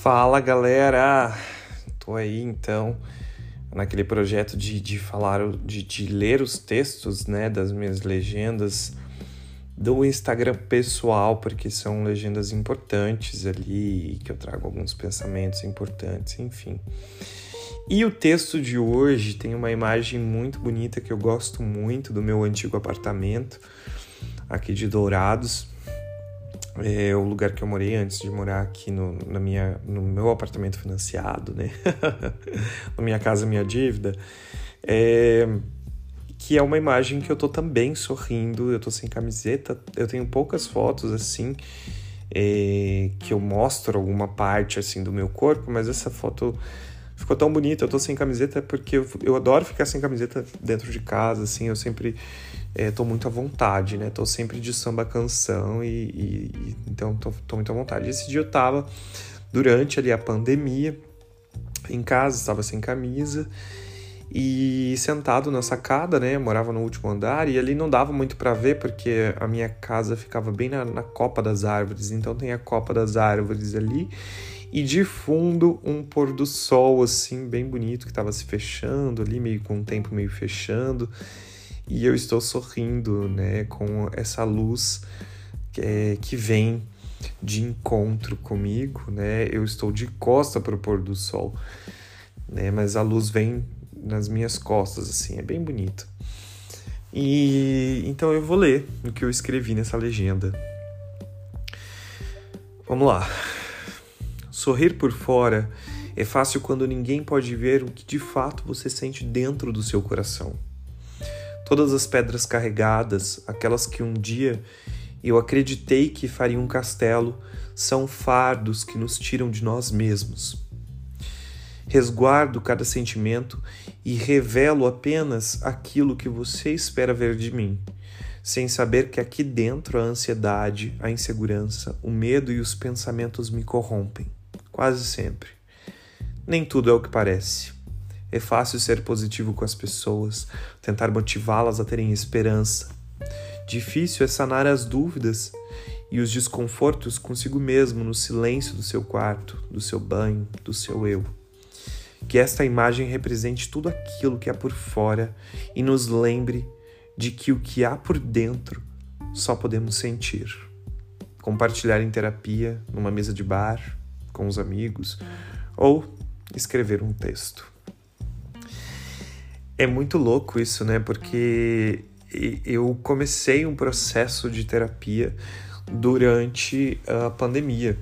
Fala galera! Tô aí então naquele projeto de, de falar, de, de ler os textos né, das minhas legendas do Instagram pessoal, porque são legendas importantes ali, que eu trago alguns pensamentos importantes, enfim. E o texto de hoje tem uma imagem muito bonita que eu gosto muito do meu antigo apartamento aqui de Dourados é o lugar que eu morei antes de morar aqui no, na minha, no meu apartamento financiado, né? na minha casa, minha dívida. É, que é uma imagem que eu tô também sorrindo, eu tô sem camiseta, eu tenho poucas fotos assim, é, que eu mostro alguma parte assim do meu corpo, mas essa foto ficou tão bonita, eu tô sem camiseta porque eu, eu adoro ficar sem camiseta dentro de casa, assim, eu sempre é, tô muito à vontade, né? Tô sempre de samba canção e, e, e então tô, tô, muito à vontade. Esse dia eu tava durante ali a pandemia em casa, estava sem camisa e sentado na sacada, né? Eu morava no último andar e ali não dava muito para ver porque a minha casa ficava bem na, na copa das árvores, então tem a copa das árvores ali e de fundo um pôr do sol assim bem bonito que estava se fechando ali meio com o tempo meio fechando e eu estou sorrindo, né, com essa luz que, é, que vem de encontro comigo, né? Eu estou de costa para o pôr do sol, né? Mas a luz vem nas minhas costas, assim, é bem bonito. E então eu vou ler o que eu escrevi nessa legenda. Vamos lá. Sorrir por fora é fácil quando ninguém pode ver o que de fato você sente dentro do seu coração. Todas as pedras carregadas, aquelas que um dia eu acreditei que fariam um castelo, são fardos que nos tiram de nós mesmos. Resguardo cada sentimento e revelo apenas aquilo que você espera ver de mim, sem saber que aqui dentro a ansiedade, a insegurança, o medo e os pensamentos me corrompem, quase sempre. Nem tudo é o que parece. É fácil ser positivo com as pessoas, tentar motivá-las a terem esperança. Difícil é sanar as dúvidas e os desconfortos consigo mesmo no silêncio do seu quarto, do seu banho, do seu eu. Que esta imagem represente tudo aquilo que há por fora e nos lembre de que o que há por dentro só podemos sentir. Compartilhar em terapia, numa mesa de bar, com os amigos, ou escrever um texto. É muito louco isso, né? Porque eu comecei um processo de terapia durante a pandemia.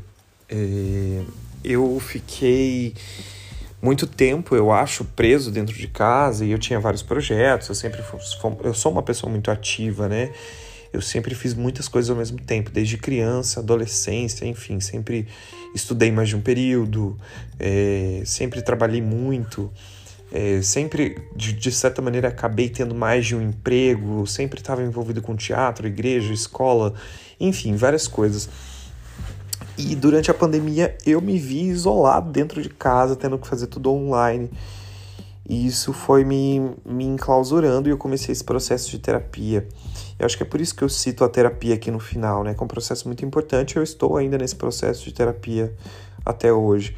É, eu fiquei muito tempo, eu acho, preso dentro de casa e eu tinha vários projetos. Eu sempre eu sou uma pessoa muito ativa, né? Eu sempre fiz muitas coisas ao mesmo tempo, desde criança, adolescência, enfim, sempre estudei mais de um período, é, sempre trabalhei muito. É, sempre, de, de, certa maneira, acabei tendo mais de um emprego, sempre estava envolvido com teatro, igreja, escola, enfim, várias coisas. E durante a pandemia eu me vi isolado dentro de casa, tendo que fazer tudo online. E isso foi me, me enclausurando e eu comecei esse processo de terapia. Eu acho que é por isso que eu cito a terapia aqui no final, né? Que é um processo muito importante. Eu estou ainda nesse processo de terapia até hoje.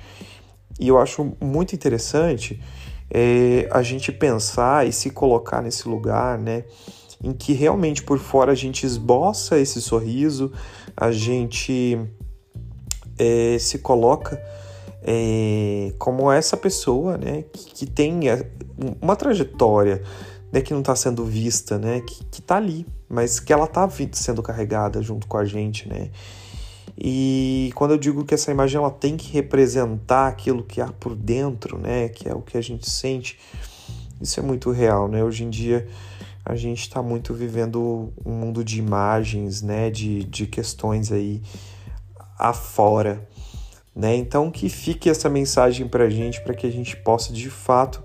E eu acho muito interessante é, a gente pensar e se colocar nesse lugar, né? Em que realmente por fora a gente esboça esse sorriso, a gente é, se coloca é, como essa pessoa, né? Que, que tem é, uma trajetória, né? Que não está sendo vista, né? Que, que tá ali, mas que ela está sendo carregada junto com a gente, né? E quando eu digo que essa imagem ela tem que representar aquilo que há por dentro, né, que é o que a gente sente, isso é muito real, né? Hoje em dia a gente está muito vivendo um mundo de imagens, né, de, de questões aí afora, né? Então que fique essa mensagem para a gente, para que a gente possa de fato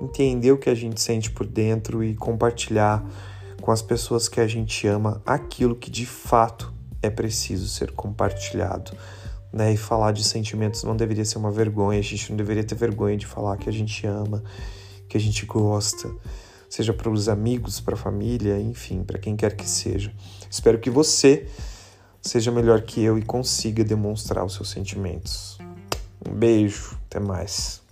entender o que a gente sente por dentro e compartilhar com as pessoas que a gente ama aquilo que de fato é preciso ser compartilhado. Né? E falar de sentimentos não deveria ser uma vergonha, a gente não deveria ter vergonha de falar que a gente ama, que a gente gosta, seja para os amigos, para a família, enfim, para quem quer que seja. Espero que você seja melhor que eu e consiga demonstrar os seus sentimentos. Um beijo, até mais.